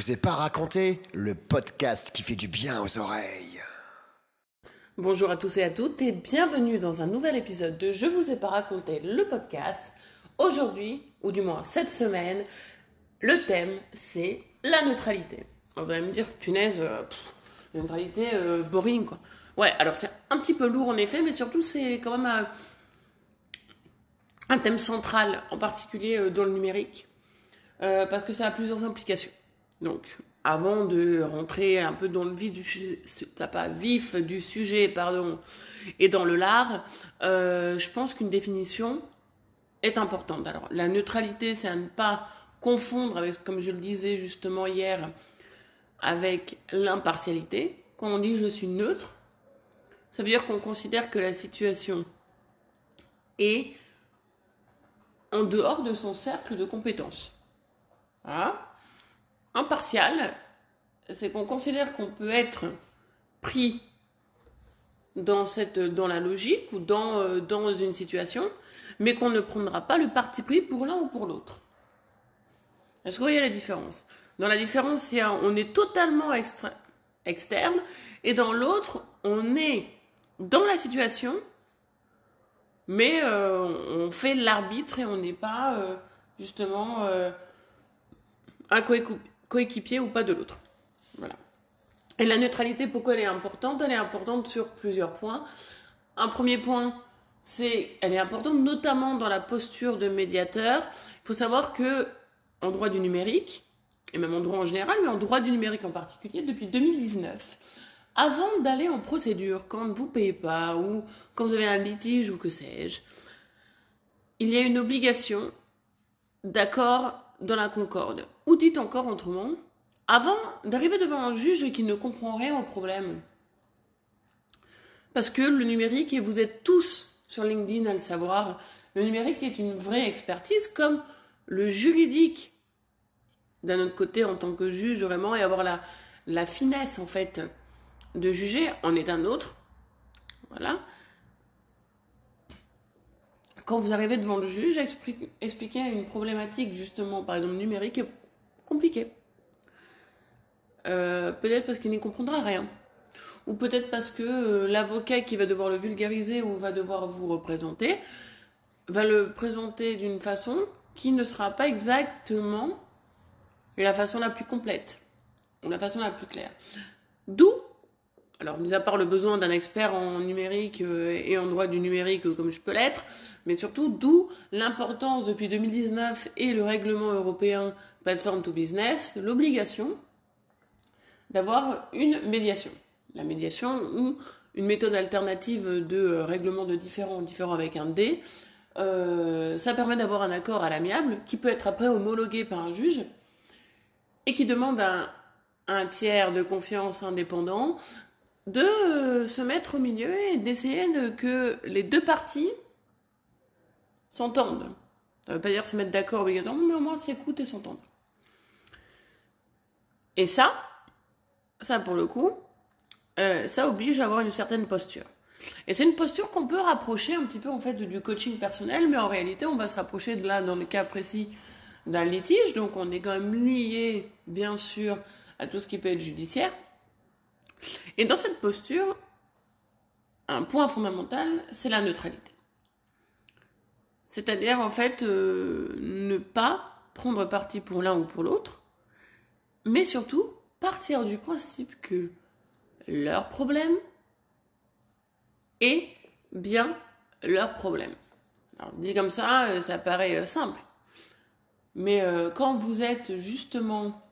vous ai pas raconté le podcast qui fait du bien aux oreilles. Bonjour à tous et à toutes et bienvenue dans un nouvel épisode de Je vous ai pas raconté le podcast. Aujourd'hui, ou du moins cette semaine, le thème c'est la neutralité. On va me dire, punaise, euh, neutralité euh, boring quoi. Ouais, alors c'est un petit peu lourd en effet, mais surtout c'est quand même un, un, thème central, en particulier euh, dans le numérique, euh, parce que ça a plusieurs implications. Donc, avant de rentrer un peu dans le vif du sujet, pas vif du sujet, pardon, et dans le lard, euh, je pense qu'une définition est importante. Alors, la neutralité, c'est à ne pas confondre avec, comme je le disais justement hier, avec l'impartialité. Quand on dit je suis neutre, ça veut dire qu'on considère que la situation est en dehors de son cercle de compétences. Impartial, c'est qu'on considère qu'on peut être pris dans, cette, dans la logique ou dans, euh, dans une situation, mais qu'on ne prendra pas le parti pris pour l'un ou pour l'autre. Est-ce que vous voyez la différence? Dans la différence, on est totalement externe, et dans l'autre, on est dans la situation, mais euh, on fait l'arbitre et on n'est pas euh, justement euh, un coéquipier ou pas de l'autre. Voilà. Et la neutralité, pourquoi elle est importante? Elle est importante sur plusieurs points. Un premier point, c'est elle est importante notamment dans la posture de médiateur. Il faut savoir que droit du numérique, et même en droit en général, mais en droit du numérique en particulier, depuis 2019, avant d'aller en procédure, quand vous ne payez pas ou quand vous avez un litige ou que sais-je, il y a une obligation d'accord dans la concorde. Ou dites encore autrement, avant d'arriver devant un juge qui ne comprend rien au problème. Parce que le numérique, et vous êtes tous sur LinkedIn à le savoir, le numérique est une vraie expertise comme le juridique d'un autre côté en tant que juge vraiment et avoir la, la finesse en fait de juger en est un autre. Voilà. Quand vous arrivez devant le juge, expliquer une problématique justement, par exemple numérique, compliquée. Euh, peut-être parce qu'il n'y comprendra rien. Ou peut-être parce que euh, l'avocat qui va devoir le vulgariser ou va devoir vous représenter va le présenter d'une façon qui ne sera pas exactement la façon la plus complète ou la façon la plus claire. D'où alors, mis à part le besoin d'un expert en numérique euh, et en droit du numérique comme je peux l'être, mais surtout d'où l'importance depuis 2019 et le règlement européen Platform to Business, l'obligation d'avoir une médiation. La médiation ou une méthode alternative de euh, règlement de différents, différents avec un D, euh, ça permet d'avoir un accord à l'amiable qui peut être après homologué par un juge et qui demande à un tiers de confiance indépendant de se mettre au milieu et d'essayer de que les deux parties s'entendent. Ça ne veut pas dire se mettre d'accord obligatoirement, mais au moins s'écouter et s'entendre. Et ça, ça pour le coup, euh, ça oblige à avoir une certaine posture. Et c'est une posture qu'on peut rapprocher un petit peu en fait du coaching personnel, mais en réalité, on va se rapprocher de là dans le cas précis d'un litige, donc on est quand même lié, bien sûr, à tout ce qui peut être judiciaire. Et dans cette posture, un point fondamental, c'est la neutralité. C'est-à-dire, en fait, euh, ne pas prendre parti pour l'un ou pour l'autre, mais surtout partir du principe que leur problème est bien leur problème. Alors, dit comme ça, euh, ça paraît euh, simple. Mais quand vous êtes justement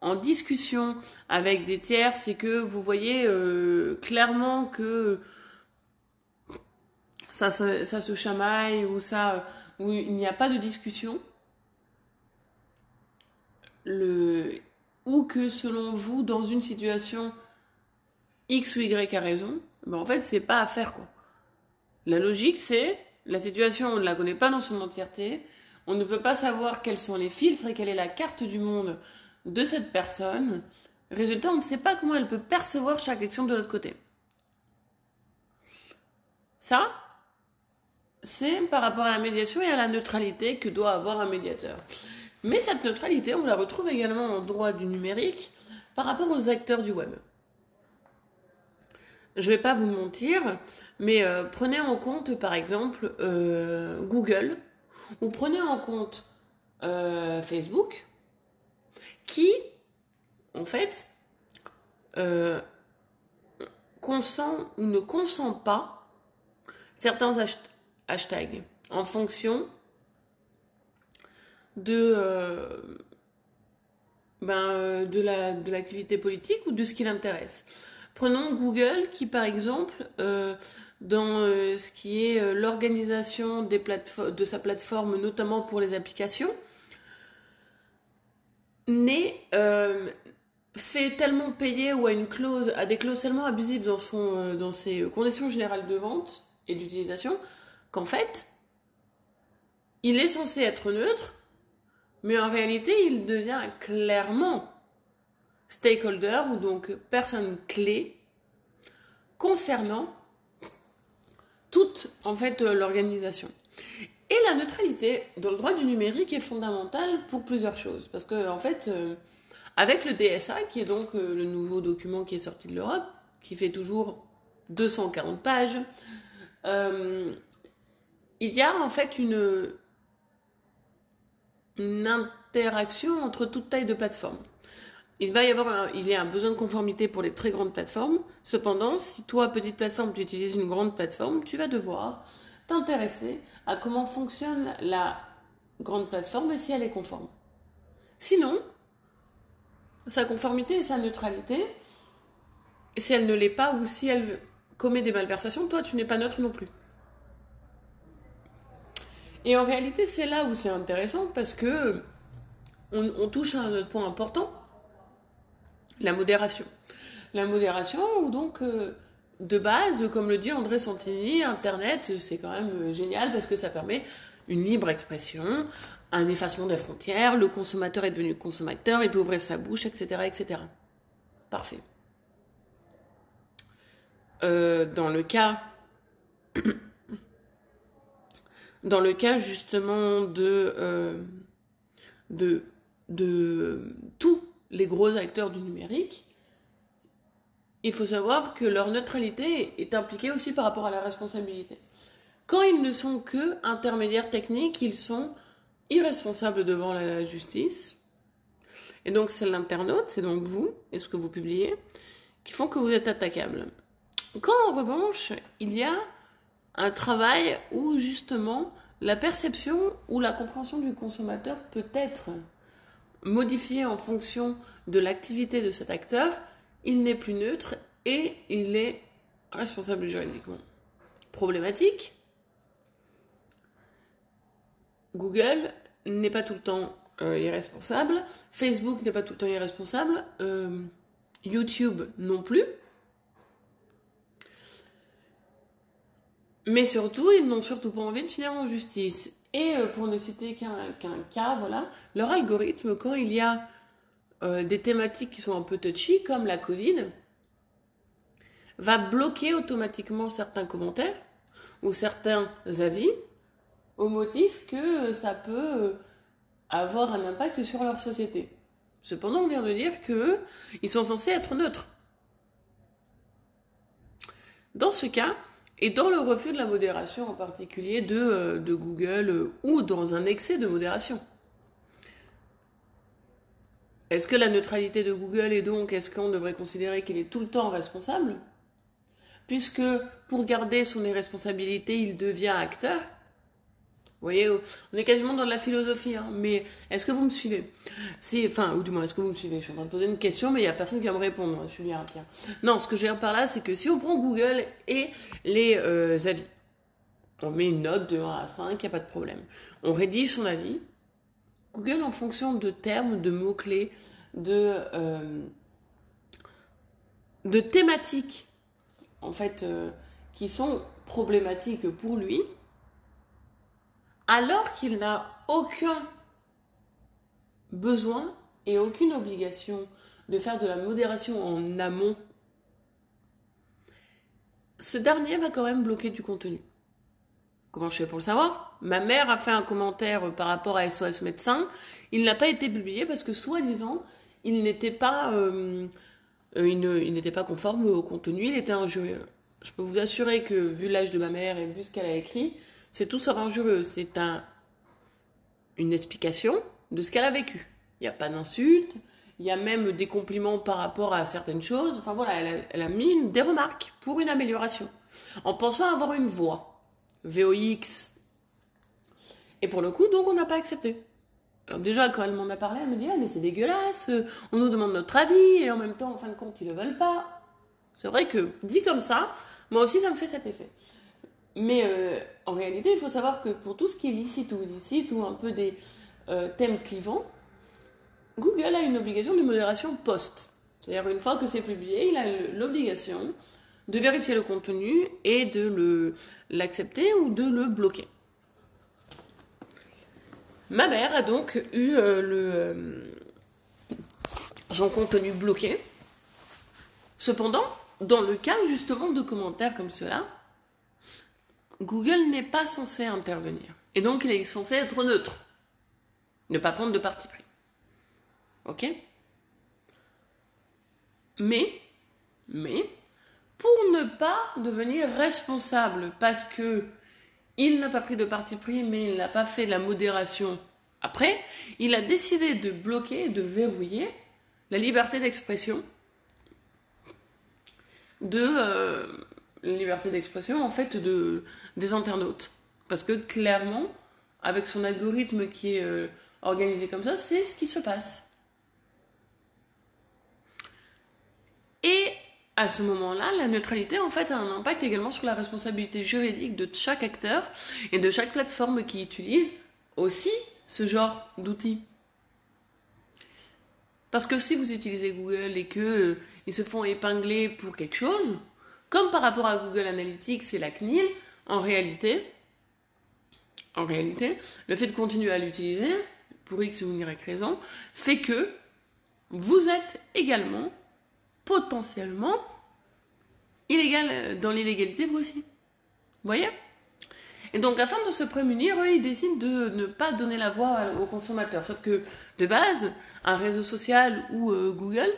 en discussion avec des tiers, c'est que vous voyez euh, clairement que ça se, ça se chamaille ou ça où il n'y a pas de discussion. Le, ou que selon vous, dans une situation X ou Y a raison, ben en fait, c'est pas à faire quoi. La logique, c'est la situation, on ne la connaît pas dans son entièreté, on ne peut pas savoir quels sont les filtres et quelle est la carte du monde de cette personne. Résultat, on ne sait pas comment elle peut percevoir chaque action de l'autre côté. Ça, c'est par rapport à la médiation et à la neutralité que doit avoir un médiateur. Mais cette neutralité, on la retrouve également en droit du numérique par rapport aux acteurs du web. Je ne vais pas vous mentir, mais euh, prenez en compte par exemple euh, Google ou prenez en compte euh, Facebook qui, en fait, consent ou ne consent pas certains hashtags en fonction de, ben, de l'activité la, politique ou de ce qui l'intéresse. Prenons Google qui, par exemple, euh, dans euh, ce qui est euh, l'organisation de sa plateforme, notamment pour les applications, n'est fait tellement payer ou à une clause, à des clauses tellement abusives dans, son, dans ses conditions générales de vente et d'utilisation, qu'en fait, il est censé être neutre, mais en réalité, il devient clairement stakeholder ou donc personne clé concernant toute en fait l'organisation. Et la neutralité dans le droit du numérique est fondamentale pour plusieurs choses parce que en fait euh, avec le DSA qui est donc euh, le nouveau document qui est sorti de l'Europe qui fait toujours 240 pages euh, il y a en fait une une interaction entre toute taille de plateforme il va y avoir il y a un besoin de conformité pour les très grandes plateformes. Cependant, si toi, petite plateforme, tu utilises une grande plateforme, tu vas devoir t'intéresser à comment fonctionne la grande plateforme et si elle est conforme. Sinon, sa conformité et sa neutralité, si elle ne l'est pas ou si elle commet des malversations, toi, tu n'es pas neutre non plus. Et en réalité, c'est là où c'est intéressant parce que on, on touche à un autre point important la modération. La modération, ou donc, euh, de base, comme le dit André Santini, Internet, c'est quand même euh, génial parce que ça permet une libre expression, un effacement des frontières, le consommateur est devenu consommateur, il peut ouvrir sa bouche, etc. etc. Parfait. Euh, dans le cas dans le cas justement de, de, de tout les gros acteurs du numérique, il faut savoir que leur neutralité est impliquée aussi par rapport à la responsabilité. Quand ils ne sont que intermédiaires techniques, ils sont irresponsables devant la justice. Et donc c'est l'internaute, c'est donc vous et ce que vous publiez, qui font que vous êtes attaquable. Quand en revanche, il y a un travail où justement la perception ou la compréhension du consommateur peut être modifié en fonction de l'activité de cet acteur, il n'est plus neutre et il est responsable juridiquement. Problématique. Google n'est pas tout le temps euh, irresponsable, Facebook n'est pas tout le temps irresponsable, euh, YouTube non plus. Mais surtout, ils n'ont surtout pas envie de finir en justice. Et euh, pour ne citer qu'un cas, voilà, leur algorithme, quand il y a euh, des thématiques qui sont un peu touchy, comme la Covid, va bloquer automatiquement certains commentaires ou certains avis au motif que ça peut avoir un impact sur leur société. Cependant, on vient de dire qu'ils sont censés être neutres. Dans ce cas, et dans le refus de la modération en particulier de, euh, Google euh, ou dans un excès de modération. Est-ce que la neutralité de Google est donc, est-ce qu'on devrait considérer qu'il est tout le temps responsable? Puisque pour garder son irresponsabilité, il devient acteur vous voyez, on est quasiment dans de la philosophie, hein, mais est-ce que vous me suivez? Enfin, ou du moins, est-ce que vous me suivez? Je suis en train de poser une question, mais il n'y a personne qui va me répondre, hein, Julien. Tiens. Non, ce que j'ai par là, c'est que si on prend Google et les euh, avis, on met une note de 1 à 5, il n'y a pas de problème. On rédige son avis. Google, en fonction de termes, de mots-clés, de, euh, de thématiques, en fait, euh, qui sont problématiques pour lui, alors qu'il n'a aucun besoin et aucune obligation de faire de la modération en amont, ce dernier va quand même bloquer du contenu. Comment je fais pour le savoir? Ma mère a fait un commentaire par rapport à SOS médecin. Il n'a pas été publié parce que soi-disant, il n'était pas, euh, euh, il n'était pas conforme au contenu. Il était injurieux. Je peux vous assurer que vu l'âge de ma mère et vu ce qu'elle a écrit, c'est tout sauf injurieux. C'est un, une explication de ce qu'elle a vécu. Il n'y a pas d'insulte. Il y a même des compliments par rapport à certaines choses. Enfin voilà, elle a, elle a mis des remarques pour une amélioration. En pensant avoir une voix. VOX. Et pour le coup, donc on n'a pas accepté. Alors déjà, quand elle m'en a parlé, elle me dit Ah, mais c'est dégueulasse, on nous demande notre avis, et en même temps, en fin de compte, ils ne le veulent pas. C'est vrai que, dit comme ça, moi aussi, ça me fait cet effet. Mais euh, en réalité, il faut savoir que pour tout ce qui est licite ou illicite, ou un peu des euh, thèmes clivants, Google a une obligation de modération post. C'est-à-dire, une fois que c'est publié, il a l'obligation de vérifier le contenu et de l'accepter ou de le bloquer. Ma mère a donc eu euh, le, son contenu bloqué. Cependant, dans le cas justement de commentaires comme cela, Google n'est pas censé intervenir. Et donc il est censé être neutre. Ne pas prendre de parti pris. Ok? Mais, mais, pour ne pas devenir responsable parce que il n'a pas pris de parti pris, mais il n'a pas fait la modération après, il a décidé de bloquer, de verrouiller la liberté d'expression de euh, liberté d'expression en fait de des internautes. Parce que clairement avec son algorithme qui est euh, organisé comme ça c'est ce qui se passe. Et à ce moment-là la neutralité en fait a un impact également sur la responsabilité juridique de chaque acteur et de chaque plateforme qui utilise aussi ce genre d'outils. Parce que si vous utilisez Google et que euh, ils se font épingler pour quelque chose, comme par rapport à Google Analytics et la CNIL, en réalité, en réalité, le fait de continuer à l'utiliser, pour X ou Y raison, fait que vous êtes également potentiellement illégal euh, dans l'illégalité vous aussi. Vous voyez? Et donc, afin de se prémunir, eux, ils décident de ne pas donner la voix aux consommateurs. Sauf que, de base, un réseau social ou euh, Google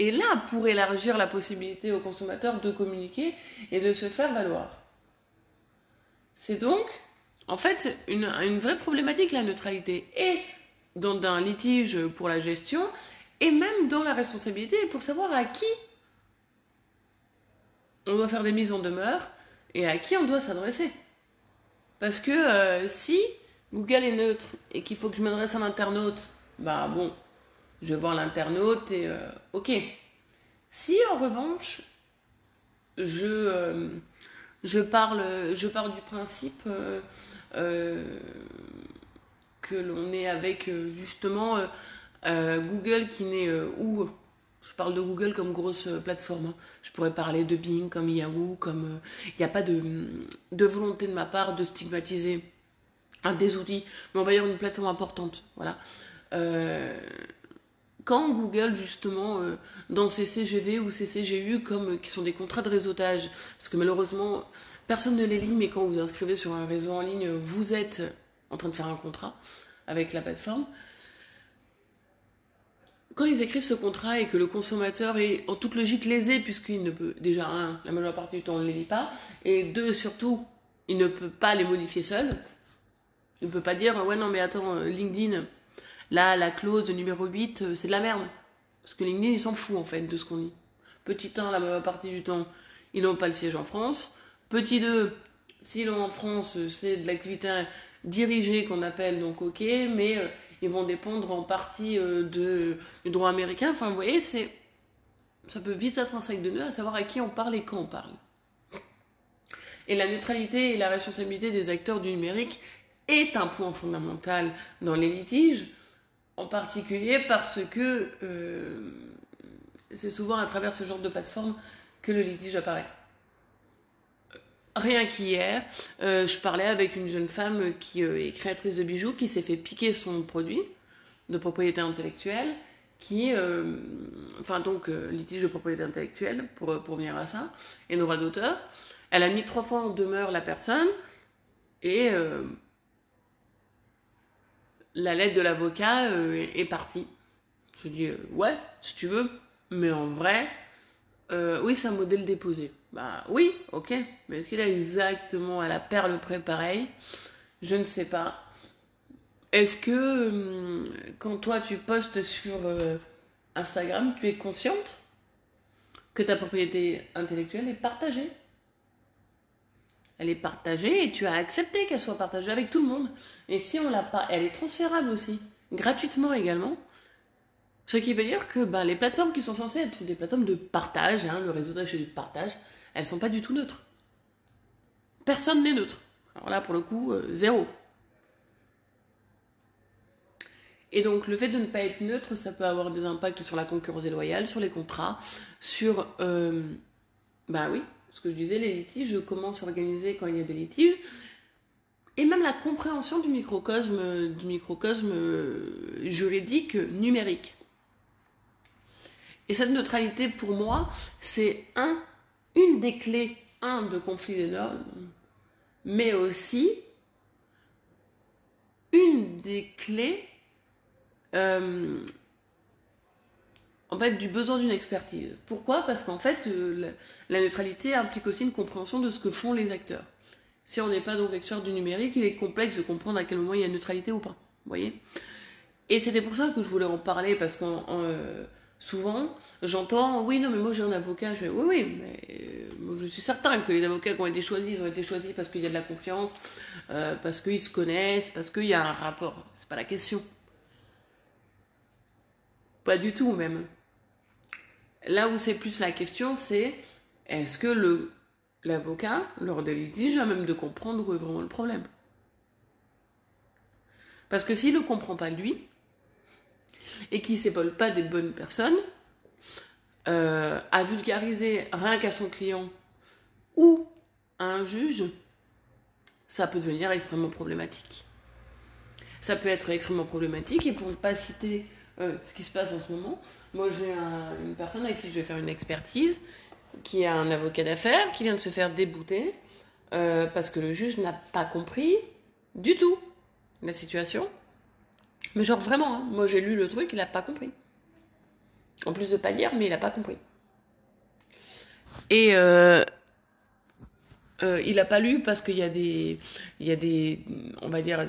est là pour élargir la possibilité aux consommateurs de communiquer et de se faire valoir. C'est donc, en fait, une, une vraie problématique, la neutralité. Et dans un litige pour la gestion, et même dans la responsabilité pour savoir à qui on doit faire des mises en demeure et à qui on doit s'adresser. Parce que euh, si Google est neutre et qu'il faut que je m'adresse à l'internaute, bah bon, je voir l'internaute et euh, ok. Si en revanche, je, euh, je, parle, je pars du principe euh, que l'on est avec justement Google qui n'est où je parle de Google comme grosse plateforme. hein. Je pourrais parler de Bing comme Yahoo, comme il n'y a pas de, de volonté de ma part de stigmatiser un des outils, mais on va dire une plateforme importante. Voilà. Euh, quand Google, justement, euh, dans ses CGV ou ses CGU, comme, euh, qui sont des contrats de réseautage, parce que malheureusement, personne ne les lit, mais quand vous vous inscrivez sur un réseau en ligne, vous êtes en train de faire un contrat avec la plateforme. Quand ils écrivent ce contrat et que le consommateur est en toute logique lésé, puisqu'il ne peut, déjà, un, la majeure partie du temps, on ne les lit pas, et deux, surtout, il ne peut pas les modifier seul. Il ne peut pas dire, ouais, non, mais attends, euh, LinkedIn, là, la clause numéro 8, euh, c'est de la merde. Parce que LinkedIn, il s'en fout, en fait, de ce qu'on dit. Petit 1, la majeure partie du temps, ils n'ont pas le siège en France. Petit 2, s'ils l'ont en France, euh, c'est de l'activité dirigée qu'on appelle, donc ok, mais euh, ils vont dépendre en partie de, du droit américain. Enfin, vous voyez, c'est, ça peut vite être un sac de nœuds à savoir à qui on parle et quand on parle. Et la neutralité et la responsabilité des acteurs du numérique est un point fondamental dans les litiges, en particulier parce que euh, c'est souvent à travers ce genre de plateforme que le litige apparaît. Rien qu'hier, euh, je parlais avec une jeune femme qui euh, est créatrice de bijoux, qui s'est fait piquer son produit de propriété intellectuelle, qui, enfin donc litige de propriété intellectuelle pour, pour venir à ça, et droits d'auteur. Elle a mis trois fois en demeure la personne, Et la lettre de l'avocat euh, est partie. Je dis euh, ouais, si tu veux, mais en vrai, euh, oui, c'est un modèle déposé. Bah oui, ok, mais est-ce qu'il a exactement à la perle près pareil? Je ne sais pas. Est-ce que hum, quand toi tu postes sur euh, Instagram, tu es consciente que ta propriété intellectuelle est partagée? Elle est partagée et tu as accepté qu'elle soit partagée avec tout le monde. Et si on l'a pas, elle est transférable aussi, gratuitement également. Ce qui veut dire que ben, les plateformes qui sont censées être des plateformes de partage, hein, le réseautage et du partage, elles sont pas du tout neutres. Personne n'est neutre. Alors là, pour le coup, euh, zéro. Et donc, le fait de ne pas être neutre, ça peut avoir des impacts sur la concurrence déloyale, sur les contrats, sur. Euh, bah oui, ce que je disais, les litiges, comment s'organiser quand il y a des litiges, et même la compréhension du microcosme, du microcosme juridique numérique. Et cette neutralité, pour moi, c'est un, une des clés, un, de conflit des normes, mais aussi une des clés euh, en fait, du besoin d'une expertise. Pourquoi? Parce qu'en fait, euh, la, neutralité implique aussi une compréhension de ce que font les acteurs. Si on n'est pas donc expert du numérique, il est complexe de comprendre à quel moment il y a neutralité ou pas. Vous voyez? Et c'était pour ça que je voulais en parler, parce que euh, souvent, j'entends Oui, non, mais moi j'ai un avocat. Je, oui, oui, mais euh, je suis certain que les avocats qui ont été choisis, ils ont été choisis parce qu'il y a de la confiance, parce qu'ils se connaissent, parce qu'il y a un rapport. C'est pas la question. Pas du tout, même. Là où c'est plus la question, c'est est-ce que l'avocat, lors de litige, a même de comprendre où est vraiment le problème? Parce que s'il ne comprend pas lui, et qu'il ne s'épaule pas des bonnes personnes, euh, à vulgariser rien qu'à son client ou à un juge, ça peut devenir extrêmement problématique. Ça peut être extrêmement problématique, et pour ne pas citer euh, ce qui se passe en ce moment, moi j'ai un, une personne à qui je vais faire une expertise, qui a un avocat d'affaires, qui vient de se faire débouter, euh, parce que le juge n'a pas compris du tout la situation. Mais genre vraiment, hein, moi j'ai lu le truc, il n'a pas compris. En plus de pas lire, mais il n'a pas compris. Et euh, euh, il n'a pas lu parce qu'il y a des, il y a des, on va dire,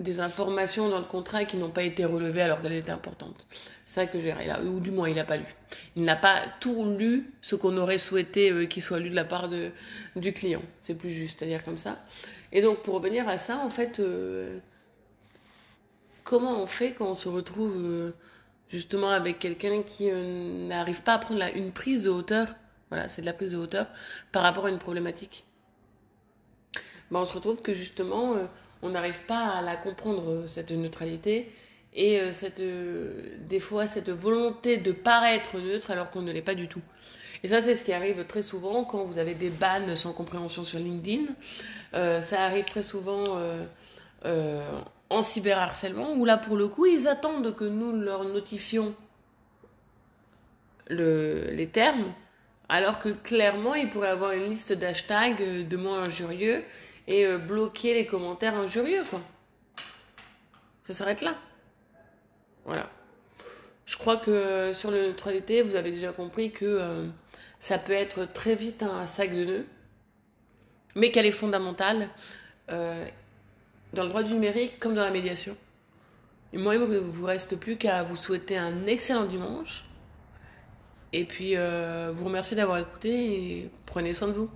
des informations dans le contrat qui n'ont pas été relevées alors qu'elles étaient importantes. C'est ça que j'ai ou du moins il n'a pas lu. Il n'a pas tout lu ce qu'on aurait souhaité euh, qu'il soit lu de la part de, du client. C'est plus juste à dire comme ça. Et donc pour revenir à ça, en fait, euh, comment on fait quand on se retrouve euh, justement avec quelqu'un qui n'arrive pas à prendre la, une prise de hauteur? Voilà, c'est de la prise de hauteur par rapport à une problématique. Ben, on se retrouve que justement on n'arrive pas à la comprendre, cette neutralité, et euh, cette, euh, des fois cette volonté de paraître neutre alors qu'on ne l'est pas du tout. Et ça, c'est ce qui arrive très souvent quand vous avez des bans sans compréhension sur LinkedIn. Euh, ça arrive très souvent euh, euh, en cyberharcèlement, où là, pour le coup, ils attendent que nous leur notifions le, les termes, alors que clairement, ils pourraient avoir une liste d'hashtags de mots injurieux et euh, bloquer les commentaires injurieux, quoi. Ça s'arrête là. Voilà. Je crois que sur la neutralité, vous avez déjà compris que euh, ça peut être très vite un sac de nœuds, mais qu'elle est fondamentale euh, dans le droit du numérique comme dans la médiation. Et moi, il ne vous reste plus qu'à vous souhaiter un excellent dimanche. Et puis, euh, vous remercier d'avoir écouté et prenez soin de vous.